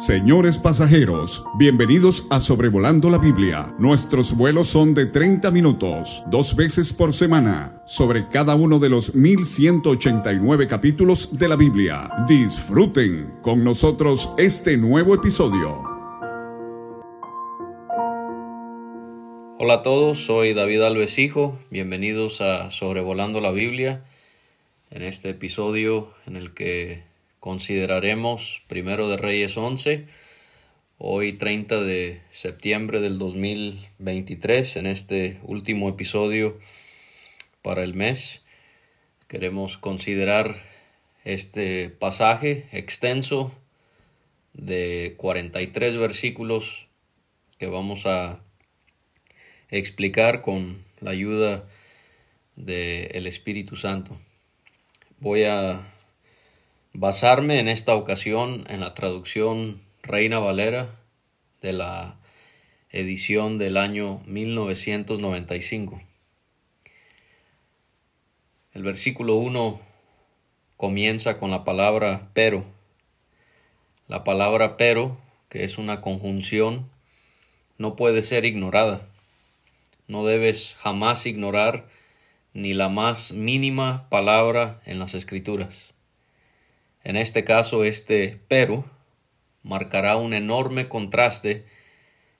Señores pasajeros, bienvenidos a Sobrevolando la Biblia. Nuestros vuelos son de 30 minutos, dos veces por semana, sobre cada uno de los 1189 capítulos de la Biblia. Disfruten con nosotros este nuevo episodio. Hola a todos, soy David Alves Hijo, bienvenidos a Sobrevolando la Biblia, en este episodio en el que consideraremos Primero de Reyes 11, hoy 30 de septiembre del 2023, en este último episodio para el mes. Queremos considerar este pasaje extenso de 43 versículos que vamos a explicar con la ayuda del Espíritu Santo. Voy a basarme en esta ocasión en la traducción Reina Valera de la edición del año 1995. El versículo 1 comienza con la palabra pero. La palabra pero, que es una conjunción, no puede ser ignorada. No debes jamás ignorar ni la más mínima palabra en las escrituras. En este caso, este pero marcará un enorme contraste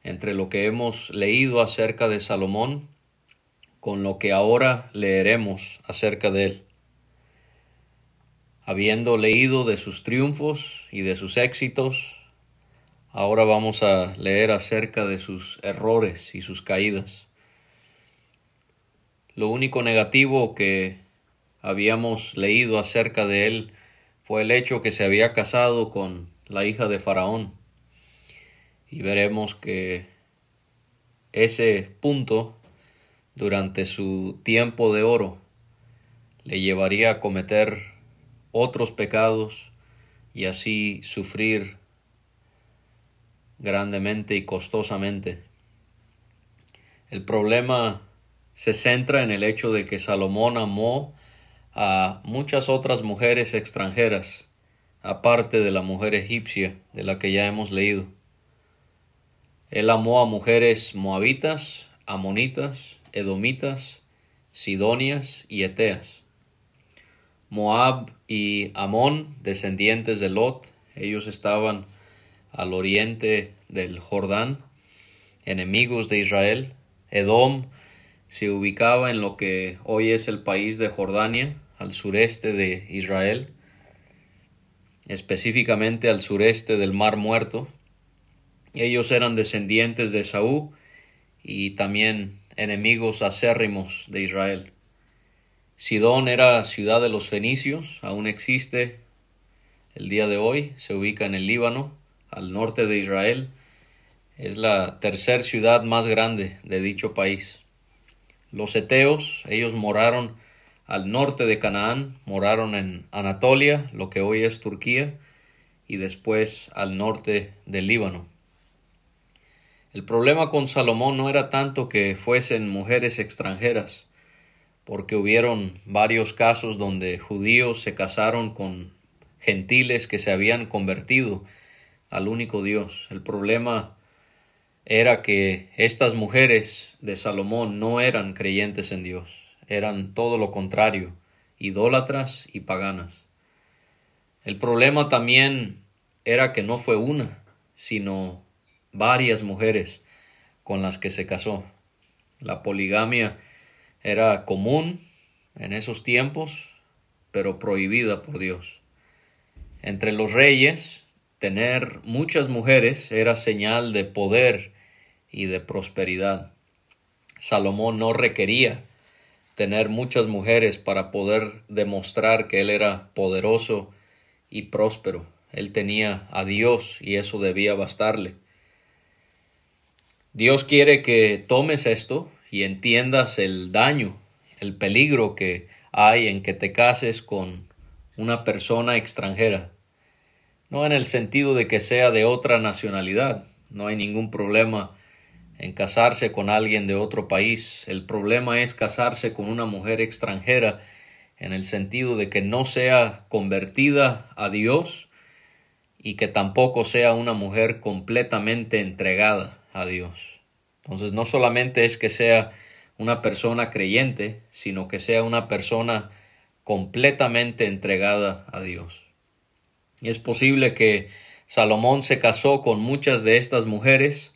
entre lo que hemos leído acerca de Salomón con lo que ahora leeremos acerca de él. Habiendo leído de sus triunfos y de sus éxitos, ahora vamos a leer acerca de sus errores y sus caídas. Lo único negativo que habíamos leído acerca de él fue el hecho que se había casado con la hija de Faraón. Y veremos que ese punto, durante su tiempo de oro, le llevaría a cometer otros pecados y así sufrir grandemente y costosamente. El problema se centra en el hecho de que Salomón amó a muchas otras mujeres extranjeras, aparte de la mujer egipcia de la que ya hemos leído. Él amó a mujeres moabitas, amonitas, edomitas, sidonias y eteas. Moab y Amón, descendientes de Lot, ellos estaban al oriente del Jordán, enemigos de Israel. Edom se ubicaba en lo que hoy es el país de Jordania, al sureste de Israel, específicamente al sureste del Mar Muerto. Ellos eran descendientes de Saúl y también enemigos acérrimos de Israel. Sidón era ciudad de los fenicios, aún existe el día de hoy, se ubica en el Líbano, al norte de Israel. Es la tercera ciudad más grande de dicho país. Los eteos, ellos moraron al norte de Canaán, moraron en Anatolia, lo que hoy es Turquía, y después al norte del Líbano. El problema con Salomón no era tanto que fuesen mujeres extranjeras, porque hubieron varios casos donde judíos se casaron con gentiles que se habían convertido al único Dios. El problema era que estas mujeres de Salomón no eran creyentes en Dios, eran todo lo contrario, idólatras y paganas. El problema también era que no fue una, sino varias mujeres con las que se casó. La poligamia era común en esos tiempos, pero prohibida por Dios. Entre los reyes, tener muchas mujeres era señal de poder y de prosperidad. Salomón no requería tener muchas mujeres para poder demostrar que él era poderoso y próspero. Él tenía a Dios y eso debía bastarle. Dios quiere que tomes esto y entiendas el daño, el peligro que hay en que te cases con una persona extranjera. No en el sentido de que sea de otra nacionalidad, no hay ningún problema en casarse con alguien de otro país. El problema es casarse con una mujer extranjera en el sentido de que no sea convertida a Dios y que tampoco sea una mujer completamente entregada a Dios. Entonces no solamente es que sea una persona creyente, sino que sea una persona completamente entregada a Dios. Y es posible que Salomón se casó con muchas de estas mujeres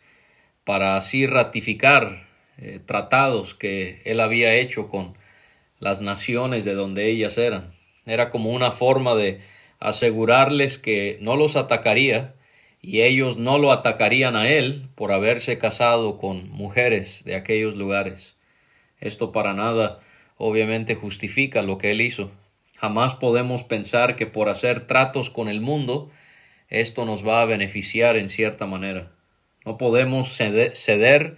para así ratificar eh, tratados que él había hecho con las naciones de donde ellas eran. Era como una forma de asegurarles que no los atacaría y ellos no lo atacarían a él por haberse casado con mujeres de aquellos lugares. Esto para nada obviamente justifica lo que él hizo. Jamás podemos pensar que por hacer tratos con el mundo esto nos va a beneficiar en cierta manera. No podemos ceder,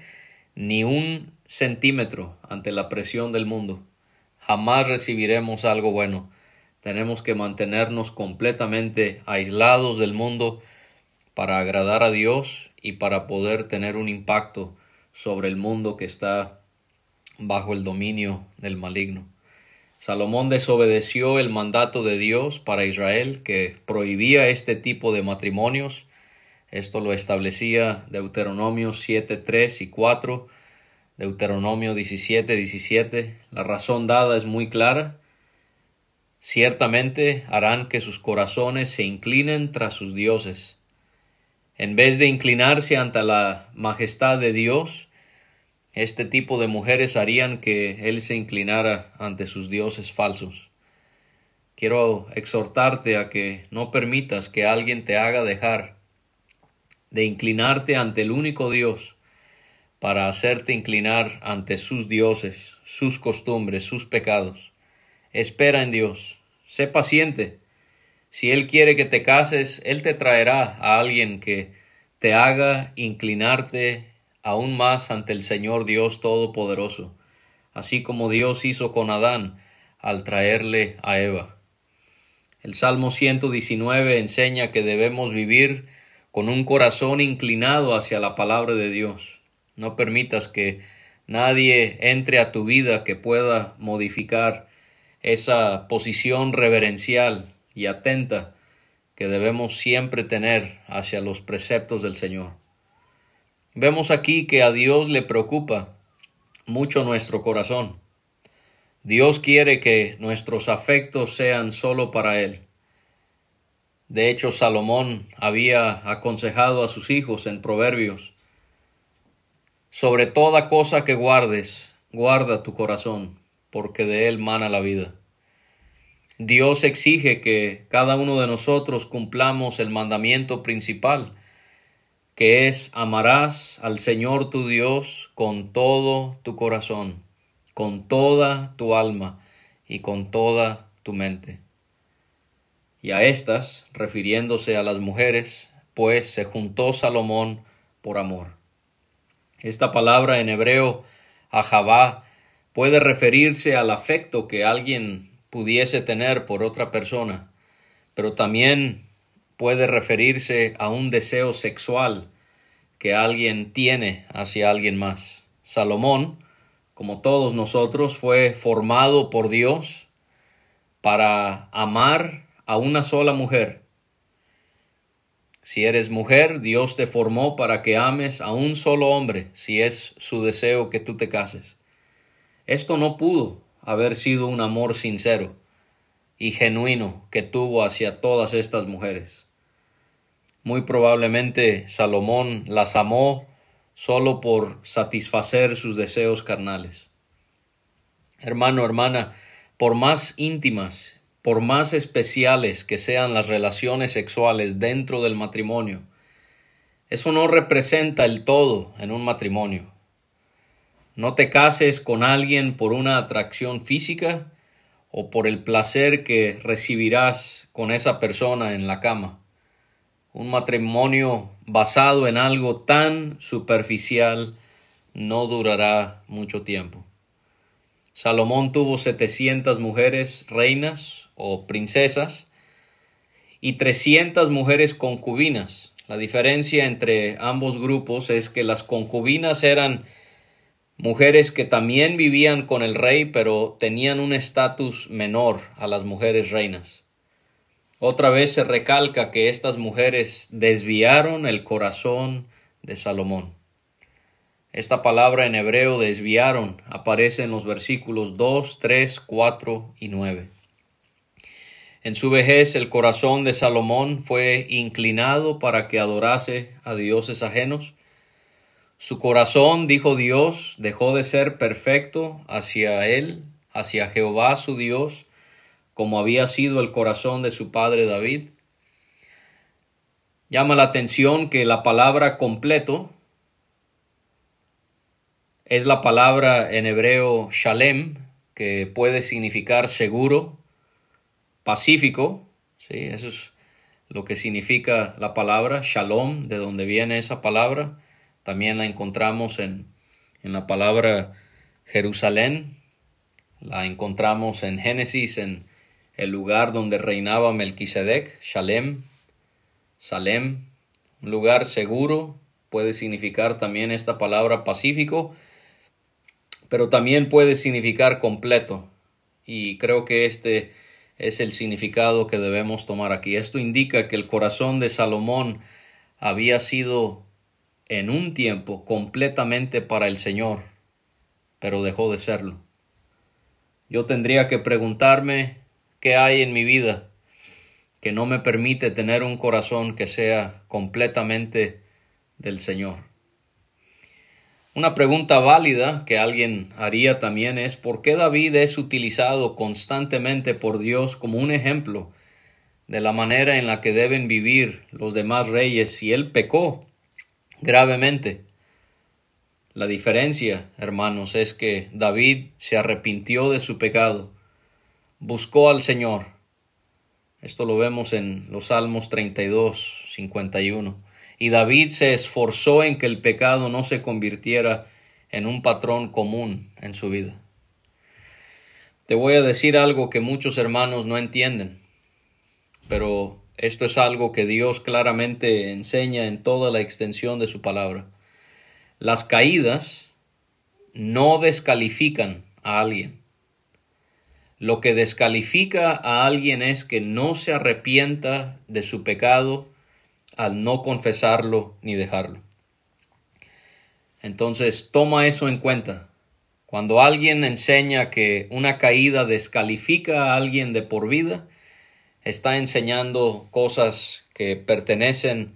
ni un centímetro ante la presión del mundo. Jamás recibiremos algo bueno. Tenemos que mantenernos completamente aislados del mundo para agradar a Dios y para poder tener un impacto sobre el mundo que está bajo el dominio del maligno. Salomón desobedeció el mandato de Dios para Israel que prohibía este tipo de matrimonios. Esto lo establecía Deuteronomio 7, 3 y 4, Deuteronomio 17, 17. La razón dada es muy clara. Ciertamente harán que sus corazones se inclinen tras sus dioses. En vez de inclinarse ante la majestad de Dios, este tipo de mujeres harían que él se inclinara ante sus dioses falsos. Quiero exhortarte a que no permitas que alguien te haga dejar de inclinarte ante el único Dios para hacerte inclinar ante sus dioses, sus costumbres, sus pecados. Espera en Dios, sé paciente. Si Él quiere que te cases, Él te traerá a alguien que te haga inclinarte aún más ante el Señor Dios Todopoderoso, así como Dios hizo con Adán al traerle a Eva. El Salmo 119 enseña que debemos vivir con un corazón inclinado hacia la palabra de Dios. No permitas que nadie entre a tu vida que pueda modificar esa posición reverencial y atenta que debemos siempre tener hacia los preceptos del Señor. Vemos aquí que a Dios le preocupa mucho nuestro corazón. Dios quiere que nuestros afectos sean solo para Él. De hecho, Salomón había aconsejado a sus hijos en Proverbios, sobre toda cosa que guardes, guarda tu corazón, porque de él mana la vida. Dios exige que cada uno de nosotros cumplamos el mandamiento principal, que es amarás al Señor tu Dios con todo tu corazón, con toda tu alma y con toda tu mente. Y a estas, refiriéndose a las mujeres, pues se juntó Salomón por amor. Esta palabra en hebreo, ahabá, puede referirse al afecto que alguien pudiese tener por otra persona, pero también puede referirse a un deseo sexual que alguien tiene hacia alguien más. Salomón, como todos nosotros, fue formado por Dios para amar a una sola mujer. Si eres mujer, Dios te formó para que ames a un solo hombre, si es su deseo que tú te cases. Esto no pudo haber sido un amor sincero y genuino que tuvo hacia todas estas mujeres. Muy probablemente Salomón las amó solo por satisfacer sus deseos carnales. Hermano, hermana, por más íntimas, por más especiales que sean las relaciones sexuales dentro del matrimonio, eso no representa el todo en un matrimonio. No te cases con alguien por una atracción física o por el placer que recibirás con esa persona en la cama. Un matrimonio basado en algo tan superficial no durará mucho tiempo. Salomón tuvo setecientas mujeres reinas o princesas y trescientas mujeres concubinas. La diferencia entre ambos grupos es que las concubinas eran mujeres que también vivían con el rey, pero tenían un estatus menor a las mujeres reinas. Otra vez se recalca que estas mujeres desviaron el corazón de Salomón. Esta palabra en hebreo desviaron aparece en los versículos 2, 3, 4 y 9. En su vejez el corazón de Salomón fue inclinado para que adorase a dioses ajenos. Su corazón, dijo Dios, dejó de ser perfecto hacia él, hacia Jehová su Dios, como había sido el corazón de su padre David. Llama la atención que la palabra completo es la palabra en hebreo shalem, que puede significar seguro, pacífico, ¿sí? eso es lo que significa la palabra shalom, de donde viene esa palabra. También la encontramos en, en la palabra Jerusalén, la encontramos en Génesis, en el lugar donde reinaba Melquisedec, Shalem, Salem, un lugar seguro, puede significar también esta palabra pacífico, pero también puede significar completo. Y creo que este es el significado que debemos tomar aquí. Esto indica que el corazón de Salomón había sido en un tiempo completamente para el Señor, pero dejó de serlo. Yo tendría que preguntarme qué hay en mi vida que no me permite tener un corazón que sea completamente del Señor. Una pregunta válida que alguien haría también es ¿por qué David es utilizado constantemente por Dios como un ejemplo de la manera en la que deben vivir los demás reyes si él pecó gravemente? La diferencia, hermanos, es que David se arrepintió de su pecado, buscó al Señor. Esto lo vemos en los Salmos 32, 51 y David se esforzó en que el pecado no se convirtiera en un patrón común en su vida. Te voy a decir algo que muchos hermanos no entienden, pero esto es algo que Dios claramente enseña en toda la extensión de su palabra. Las caídas no descalifican a alguien. Lo que descalifica a alguien es que no se arrepienta de su pecado al no confesarlo ni dejarlo. Entonces, toma eso en cuenta. Cuando alguien enseña que una caída descalifica a alguien de por vida, está enseñando cosas que pertenecen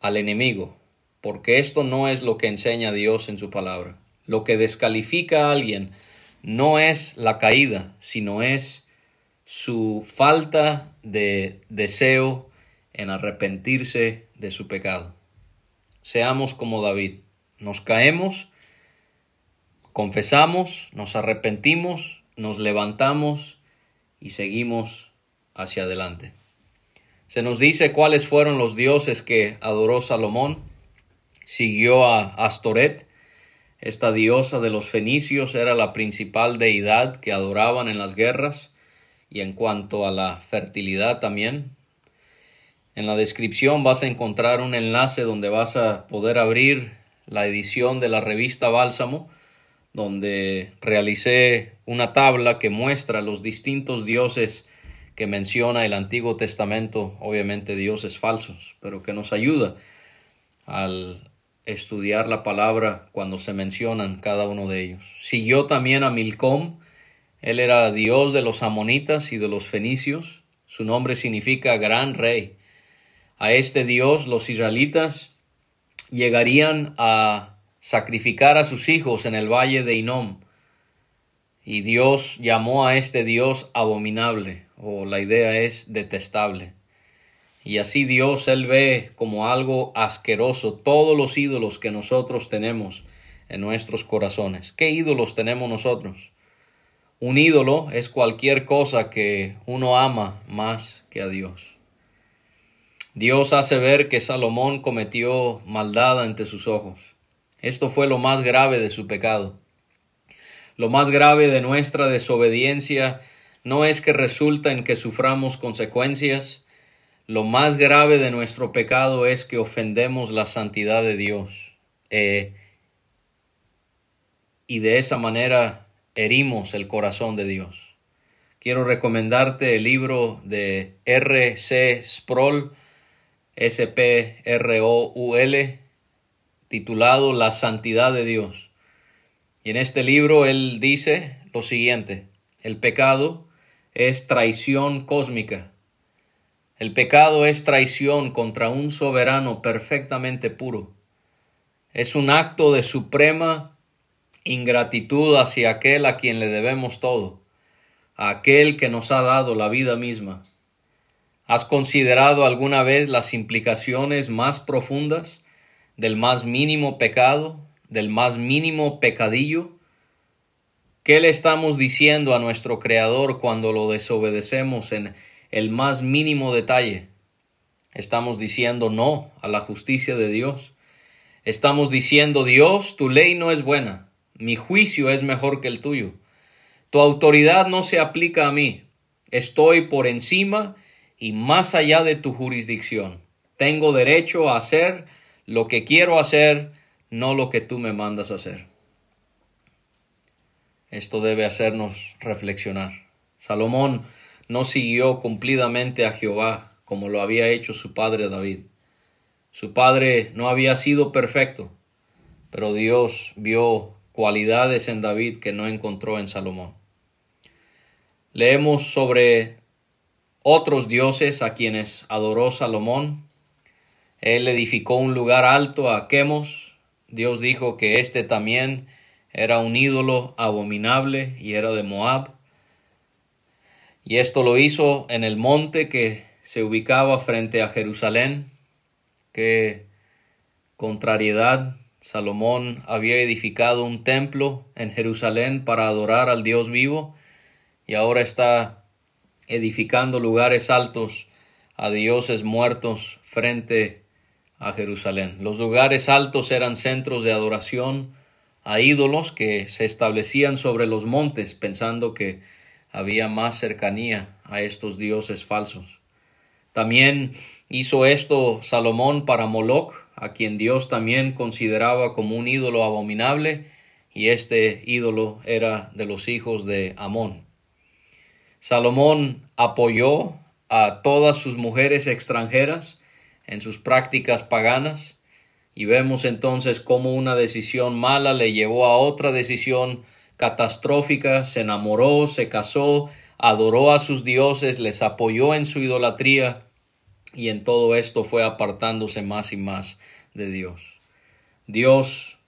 al enemigo, porque esto no es lo que enseña Dios en su palabra. Lo que descalifica a alguien no es la caída, sino es su falta de deseo en arrepentirse de su pecado. Seamos como David. Nos caemos, confesamos, nos arrepentimos, nos levantamos y seguimos hacia adelante. Se nos dice cuáles fueron los dioses que adoró Salomón. Siguió a Astoret. Esta diosa de los fenicios era la principal deidad que adoraban en las guerras y en cuanto a la fertilidad también. En la descripción vas a encontrar un enlace donde vas a poder abrir la edición de la revista Bálsamo, donde realicé una tabla que muestra los distintos dioses que menciona el Antiguo Testamento, obviamente dioses falsos, pero que nos ayuda al estudiar la palabra cuando se mencionan cada uno de ellos. Siguió también a Milcom, él era dios de los amonitas y de los fenicios, su nombre significa gran rey a este Dios los israelitas llegarían a sacrificar a sus hijos en el valle de Inom. Y Dios llamó a este Dios abominable, o la idea es detestable. Y así Dios, Él ve como algo asqueroso todos los ídolos que nosotros tenemos en nuestros corazones. ¿Qué ídolos tenemos nosotros? Un ídolo es cualquier cosa que uno ama más que a Dios. Dios hace ver que Salomón cometió maldad ante sus ojos. Esto fue lo más grave de su pecado. Lo más grave de nuestra desobediencia no es que resulta en que suframos consecuencias, lo más grave de nuestro pecado es que ofendemos la santidad de Dios eh, y de esa manera herimos el corazón de Dios. quiero recomendarte el libro de R. C. Sproul, S-P-R-O-U-L, titulado La Santidad de Dios. Y en este libro él dice lo siguiente, el pecado es traición cósmica. El pecado es traición contra un soberano perfectamente puro. Es un acto de suprema ingratitud hacia aquel a quien le debemos todo, a aquel que nos ha dado la vida misma. ¿Has considerado alguna vez las implicaciones más profundas del más mínimo pecado del más mínimo pecadillo? ¿Qué le estamos diciendo a nuestro Creador cuando lo desobedecemos en el más mínimo detalle? Estamos diciendo no a la justicia de Dios. Estamos diciendo Dios, tu ley no es buena, mi juicio es mejor que el tuyo. Tu autoridad no se aplica a mí. Estoy por encima y más allá de tu jurisdicción. Tengo derecho a hacer lo que quiero hacer no lo que tú me mandas hacer. Esto debe hacernos reflexionar. Salomón no siguió cumplidamente a Jehová como lo había hecho su padre David. Su padre no había sido perfecto, pero Dios vio cualidades en David que no encontró en Salomón. Leemos sobre otros dioses a quienes adoró Salomón. Él edificó un lugar alto a Quemos, Dios dijo que este también era un ídolo abominable y era de Moab. Y esto lo hizo en el monte que se ubicaba frente a Jerusalén. Qué contrariedad. Salomón había edificado un templo en Jerusalén para adorar al Dios vivo y ahora está edificando lugares altos a dioses muertos frente a Jerusalén. Los lugares altos eran centros de adoración a ídolos que se establecían sobre los montes, pensando que había más cercanía a estos dioses falsos. También hizo esto Salomón para Moloch, a quien Dios también consideraba como un ídolo abominable, y este ídolo era de los hijos de Amón. Salomón apoyó a todas sus mujeres extranjeras, en sus prácticas paganas y vemos entonces cómo una decisión mala le llevó a otra decisión catastrófica, se enamoró, se casó, adoró a sus dioses, les apoyó en su idolatría y en todo esto fue apartándose más y más de Dios. Dios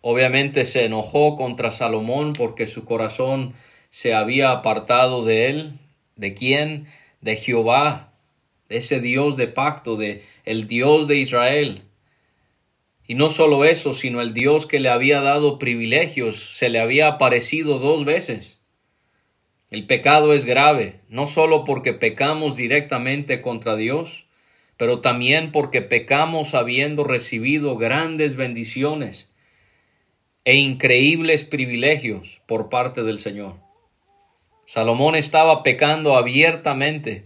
obviamente se enojó contra Salomón porque su corazón se había apartado de él. ¿De quién? De Jehová, ese Dios de pacto, de el Dios de Israel. Y no solo eso, sino el Dios que le había dado privilegios, se le había aparecido dos veces. El pecado es grave, no solo porque pecamos directamente contra Dios, pero también porque pecamos habiendo recibido grandes bendiciones e increíbles privilegios por parte del Señor. Salomón estaba pecando abiertamente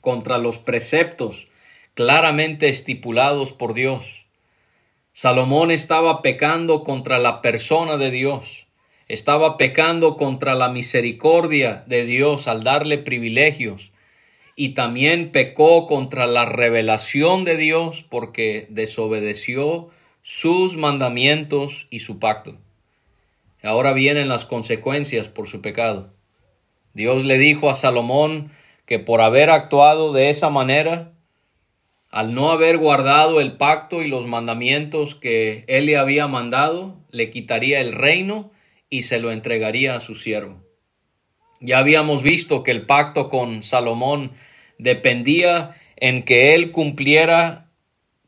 contra los preceptos claramente estipulados por Dios. Salomón estaba pecando contra la persona de Dios, estaba pecando contra la misericordia de Dios al darle privilegios, y también pecó contra la revelación de Dios porque desobedeció sus mandamientos y su pacto. Ahora vienen las consecuencias por su pecado. Dios le dijo a Salomón que por haber actuado de esa manera, al no haber guardado el pacto y los mandamientos que él le había mandado, le quitaría el reino y se lo entregaría a su siervo. Ya habíamos visto que el pacto con Salomón dependía en que él cumpliera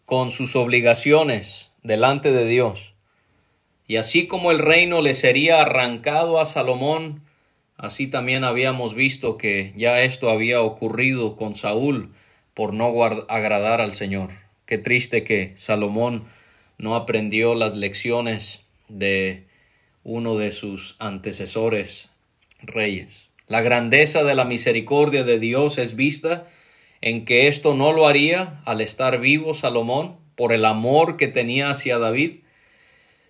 con sus obligaciones delante de Dios. Y así como el reino le sería arrancado a Salomón, Así también habíamos visto que ya esto había ocurrido con Saúl por no agradar al Señor. Qué triste que Salomón no aprendió las lecciones de uno de sus antecesores reyes. La grandeza de la misericordia de Dios es vista en que esto no lo haría al estar vivo Salomón por el amor que tenía hacia David,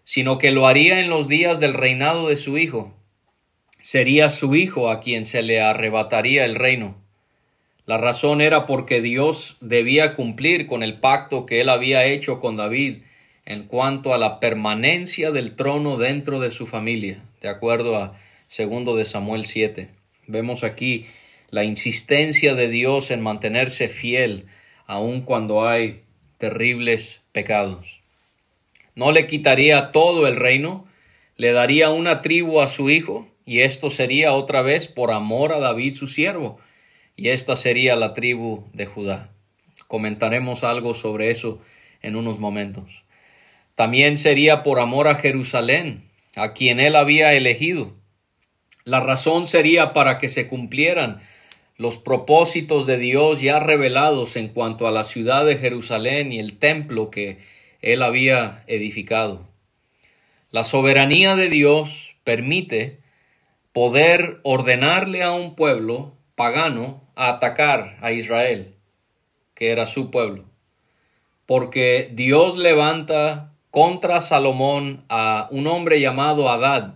sino que lo haría en los días del reinado de su hijo, sería su hijo a quien se le arrebataría el reino. La razón era porque Dios debía cumplir con el pacto que él había hecho con David en cuanto a la permanencia del trono dentro de su familia, de acuerdo a segundo de Samuel 7. Vemos aquí la insistencia de Dios en mantenerse fiel aun cuando hay terribles pecados. No le quitaría todo el reino, le daría una tribu a su hijo, y esto sería otra vez por amor a David su siervo, y esta sería la tribu de Judá. Comentaremos algo sobre eso en unos momentos. También sería por amor a Jerusalén, a quien él había elegido. La razón sería para que se cumplieran los propósitos de Dios ya revelados en cuanto a la ciudad de Jerusalén y el templo que él había edificado. La soberanía de Dios permite poder ordenarle a un pueblo pagano a atacar a Israel, que era su pueblo, porque Dios levanta contra Salomón a un hombre llamado Adad,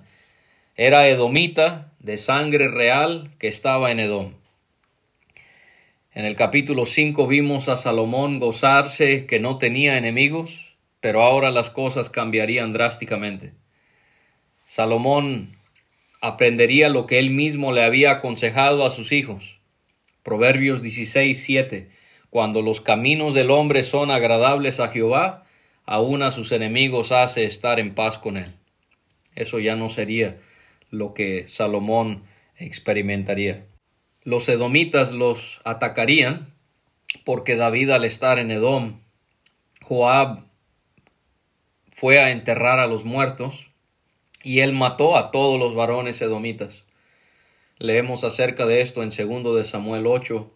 era edomita de sangre real que estaba en Edom. En el capítulo 5 vimos a Salomón gozarse que no tenía enemigos, pero ahora las cosas cambiarían drásticamente. Salomón aprendería lo que él mismo le había aconsejado a sus hijos. Proverbios 16, 7. Cuando los caminos del hombre son agradables a Jehová, aun a sus enemigos hace estar en paz con él. Eso ya no sería lo que Salomón experimentaría. Los edomitas los atacarían porque David al estar en Edom, Joab fue a enterrar a los muertos y él mató a todos los varones edomitas. Leemos acerca de esto en segundo de Samuel 8,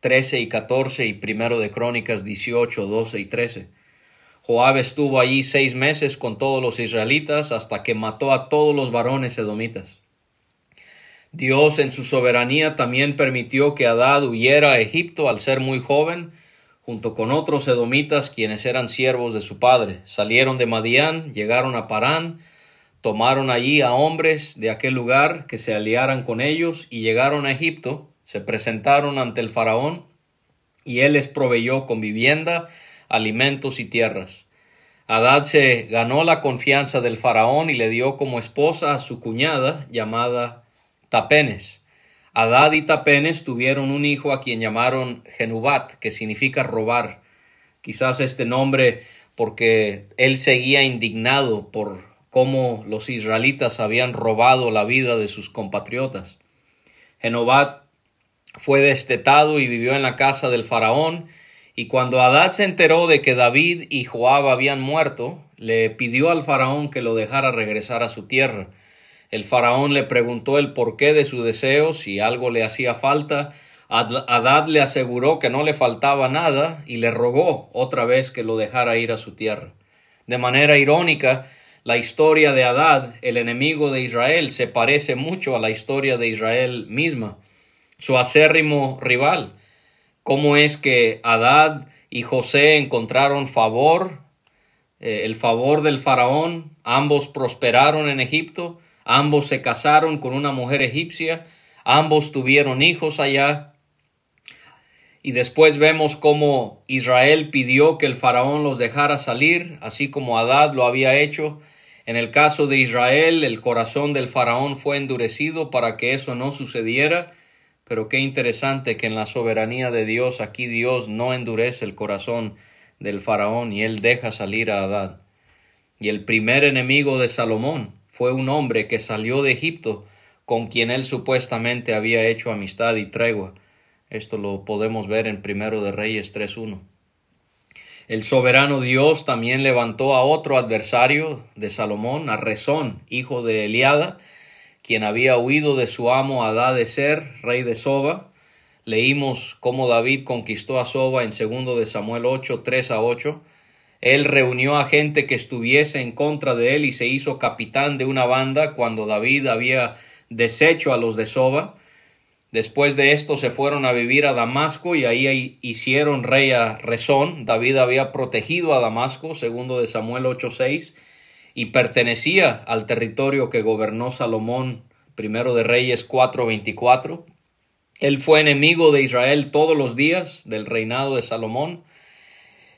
13 y 14 y primero de Crónicas 18, 12 y 13. Joab estuvo allí seis meses con todos los israelitas hasta que mató a todos los varones edomitas. Dios en su soberanía también permitió que Adad huyera a Egipto al ser muy joven, junto con otros edomitas quienes eran siervos de su padre. Salieron de Madián, llegaron a Parán, tomaron allí a hombres de aquel lugar que se aliaran con ellos y llegaron a Egipto, se presentaron ante el faraón y él les proveyó con vivienda, alimentos y tierras. Adad se ganó la confianza del faraón y le dio como esposa a su cuñada llamada Tapenes. Adad y Tapenes tuvieron un hijo a quien llamaron Genubat, que significa robar. Quizás este nombre porque él seguía indignado por cómo los israelitas habían robado la vida de sus compatriotas. Genubat fue destetado y vivió en la casa del faraón, y cuando Adad se enteró de que David y Joab habían muerto, le pidió al faraón que lo dejara regresar a su tierra. El faraón le preguntó el porqué de su deseo, si algo le hacía falta. Adad le aseguró que no le faltaba nada y le rogó otra vez que lo dejara ir a su tierra. De manera irónica, la historia de Adad, el enemigo de Israel, se parece mucho a la historia de Israel misma, su acérrimo rival. ¿Cómo es que Adad y José encontraron favor, eh, el favor del faraón? Ambos prosperaron en Egipto Ambos se casaron con una mujer egipcia, ambos tuvieron hijos allá. Y después vemos cómo Israel pidió que el faraón los dejara salir, así como Adad lo había hecho. En el caso de Israel, el corazón del faraón fue endurecido para que eso no sucediera. Pero qué interesante que en la soberanía de Dios, aquí Dios no endurece el corazón del faraón y él deja salir a Adad. Y el primer enemigo de Salomón, fue un hombre que salió de Egipto con quien él supuestamente había hecho amistad y tregua. Esto lo podemos ver en Primero de Reyes 3.1. El soberano Dios también levantó a otro adversario de Salomón, a Rezón, hijo de Eliada, quien había huido de su amo Adá de Ser, rey de Soba. Leímos cómo David conquistó a Soba en segundo de Samuel 8, 3 a 8. Él reunió a gente que estuviese en contra de él y se hizo capitán de una banda cuando David había deshecho a los de Soba. Después de esto se fueron a vivir a Damasco y ahí hicieron rey a Rezón. David había protegido a Damasco, segundo de Samuel 8:6, y pertenecía al territorio que gobernó Salomón primero de Reyes 4:24. Él fue enemigo de Israel todos los días del reinado de Salomón.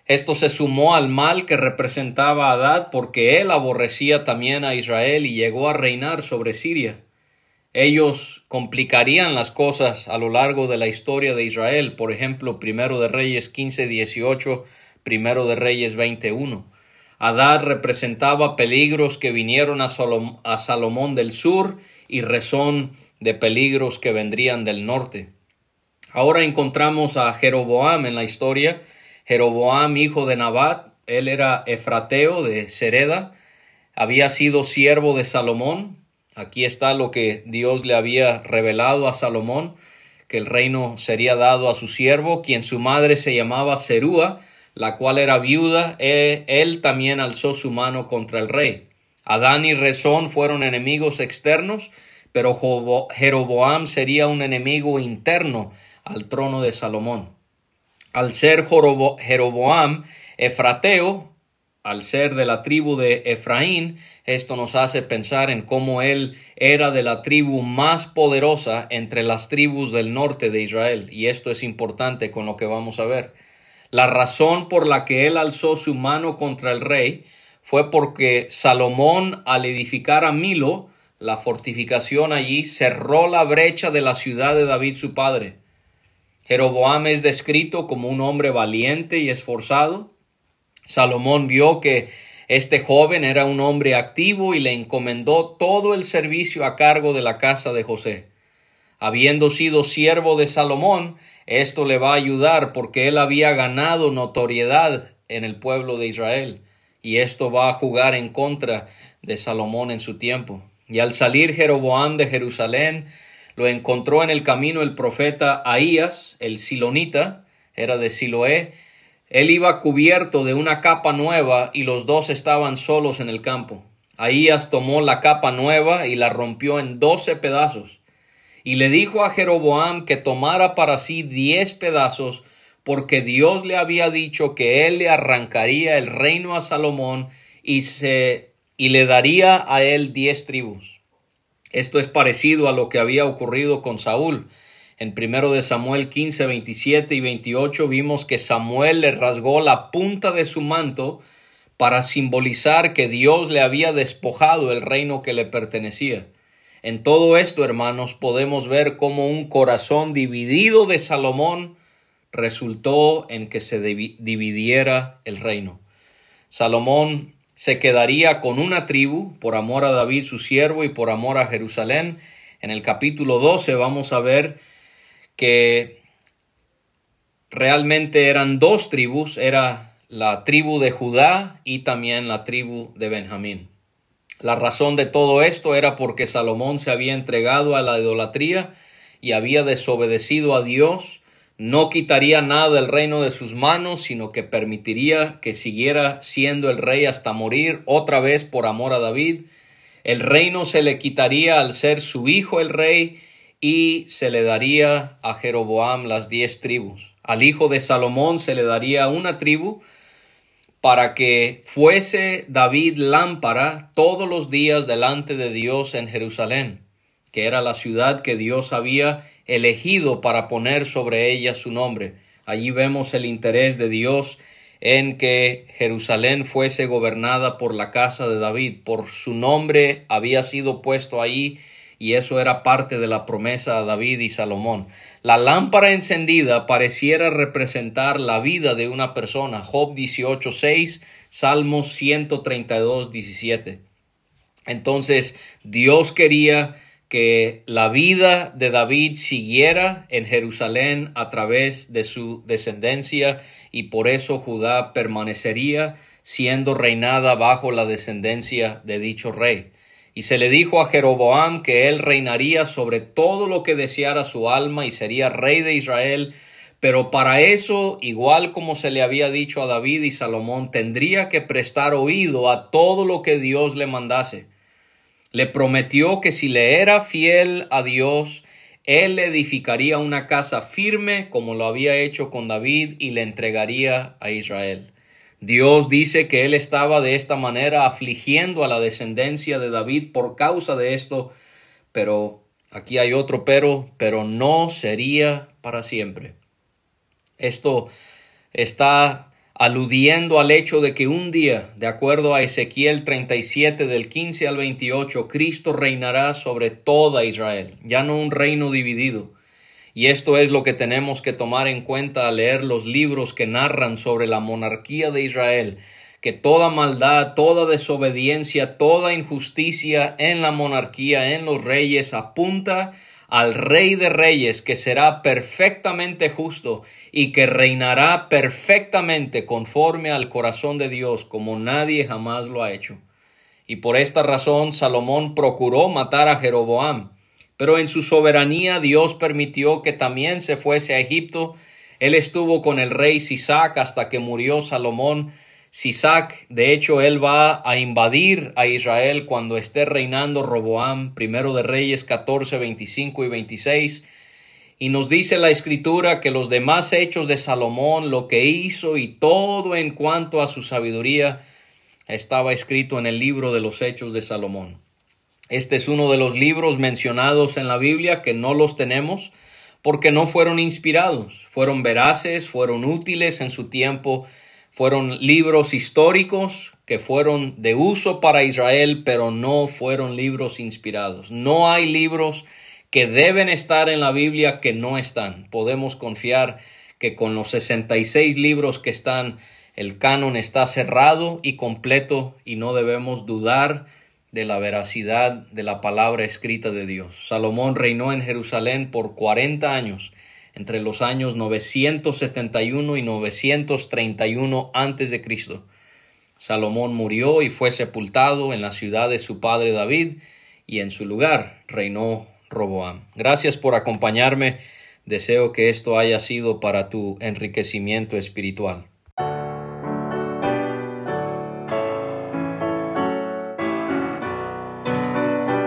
Esto se sumó al mal que representaba a Adad porque él aborrecía también a Israel y llegó a reinar sobre Siria. Ellos complicarían las cosas a lo largo de la historia de Israel, por ejemplo, primero de Reyes 15, 18, primero de Reyes 21. Adad representaba peligros que vinieron a, Salomón del sur y razón de peligros que vendrían del norte. Ahora encontramos a Jeroboam en la historia. Jeroboam, hijo de Nabat, él era efrateo de Sereda, había sido siervo de Salomón, Aquí está lo que Dios le había revelado a Salomón, que el reino sería dado a su siervo, quien su madre se llamaba Serúa, la cual era viuda, e, él también alzó su mano contra el rey. Adán y Rezón fueron enemigos externos, pero Jeroboam sería un enemigo interno al trono de Salomón. Al ser Jeroboam efrateo, al ser de la tribu de Efraín, esto nos hace pensar en cómo él era de la tribu más poderosa entre las tribus del norte de Israel, y esto es importante con lo que vamos a ver. La razón por la que él alzó su mano contra el rey fue porque Salomón, al edificar a Milo, la fortificación allí, cerró la brecha de la ciudad de David su padre. Jeroboam es descrito como un hombre valiente y esforzado, Salomón vio que este joven era un hombre activo y le encomendó todo el servicio a cargo de la casa de José. Habiendo sido siervo de Salomón, esto le va a ayudar porque él había ganado notoriedad en el pueblo de Israel, y esto va a jugar en contra de Salomón en su tiempo. Y al salir Jeroboam de Jerusalén, lo encontró en el camino el profeta Ahías, el silonita, era de Siloé, él iba cubierto de una capa nueva y los dos estaban solos en el campo. Ahías tomó la capa nueva y la rompió en doce pedazos. Y le dijo a Jeroboam que tomara para sí diez pedazos, porque Dios le había dicho que él le arrancaría el reino a Salomón y se y le daría a él diez tribus. Esto es parecido a lo que había ocurrido con Saúl. En primero de Samuel 15, 27 y 28 vimos que Samuel le rasgó la punta de su manto para simbolizar que Dios le había despojado el reino que le pertenecía. En todo esto, hermanos, podemos ver cómo un corazón dividido de Salomón resultó en que se dividiera el reino. Salomón se quedaría con una tribu por amor a David su siervo y por amor a Jerusalén. En el capítulo 12 vamos a ver que realmente eran dos tribus, era la tribu de Judá y también la tribu de Benjamín. La razón de todo esto era porque Salomón se había entregado a la idolatría y había desobedecido a Dios, no quitaría nada del reino de sus manos, sino que permitiría que siguiera siendo el rey hasta morir otra vez por amor a David. El reino se le quitaría al ser su hijo el rey y se le daría a Jeroboam las diez tribus. Al hijo de Salomón se le daría una tribu para que fuese David lámpara todos los días delante de Dios en Jerusalén, que era la ciudad que Dios había elegido para poner sobre ella su nombre. Allí vemos el interés de Dios en que Jerusalén fuese gobernada por la casa de David. Por su nombre había sido puesto allí y eso era parte de la promesa a David y Salomón. La lámpara encendida pareciera representar la vida de una persona. Job 18.6, Salmos 132.17. Entonces, Dios quería que la vida de David siguiera en Jerusalén a través de su descendencia y por eso Judá permanecería siendo reinada bajo la descendencia de dicho rey. Y se le dijo a Jeroboam que él reinaría sobre todo lo que deseara su alma y sería rey de Israel, pero para eso, igual como se le había dicho a David y Salomón, tendría que prestar oído a todo lo que Dios le mandase. Le prometió que si le era fiel a Dios, él le edificaría una casa firme como lo había hecho con David y le entregaría a Israel. Dios dice que él estaba de esta manera afligiendo a la descendencia de David por causa de esto, pero aquí hay otro pero, pero no sería para siempre. Esto está aludiendo al hecho de que un día, de acuerdo a Ezequiel 37 del 15 al 28, Cristo reinará sobre toda Israel, ya no un reino dividido. Y esto es lo que tenemos que tomar en cuenta al leer los libros que narran sobre la monarquía de Israel, que toda maldad, toda desobediencia, toda injusticia en la monarquía, en los reyes, apunta al Rey de Reyes, que será perfectamente justo y que reinará perfectamente conforme al corazón de Dios, como nadie jamás lo ha hecho. Y por esta razón Salomón procuró matar a Jeroboam, pero en su soberanía Dios permitió que también se fuese a Egipto. Él estuvo con el rey Sisac hasta que murió Salomón, Sisac, de hecho, él va a invadir a Israel cuando esté reinando Roboam, primero de Reyes 14, 25 y 26. Y nos dice la escritura que los demás hechos de Salomón, lo que hizo y todo en cuanto a su sabiduría, estaba escrito en el libro de los hechos de Salomón. Este es uno de los libros mencionados en la Biblia que no los tenemos porque no fueron inspirados, fueron veraces, fueron útiles en su tiempo, fueron libros históricos que fueron de uso para Israel, pero no fueron libros inspirados. No hay libros que deben estar en la Biblia que no están. Podemos confiar que con los 66 libros que están, el canon está cerrado y completo y no debemos dudar de la veracidad de la palabra escrita de Dios. Salomón reinó en Jerusalén por 40 años entre los años 971 y 931 a.C. Salomón murió y fue sepultado en la ciudad de su padre David, y en su lugar reinó Roboam. Gracias por acompañarme. Deseo que esto haya sido para tu enriquecimiento espiritual.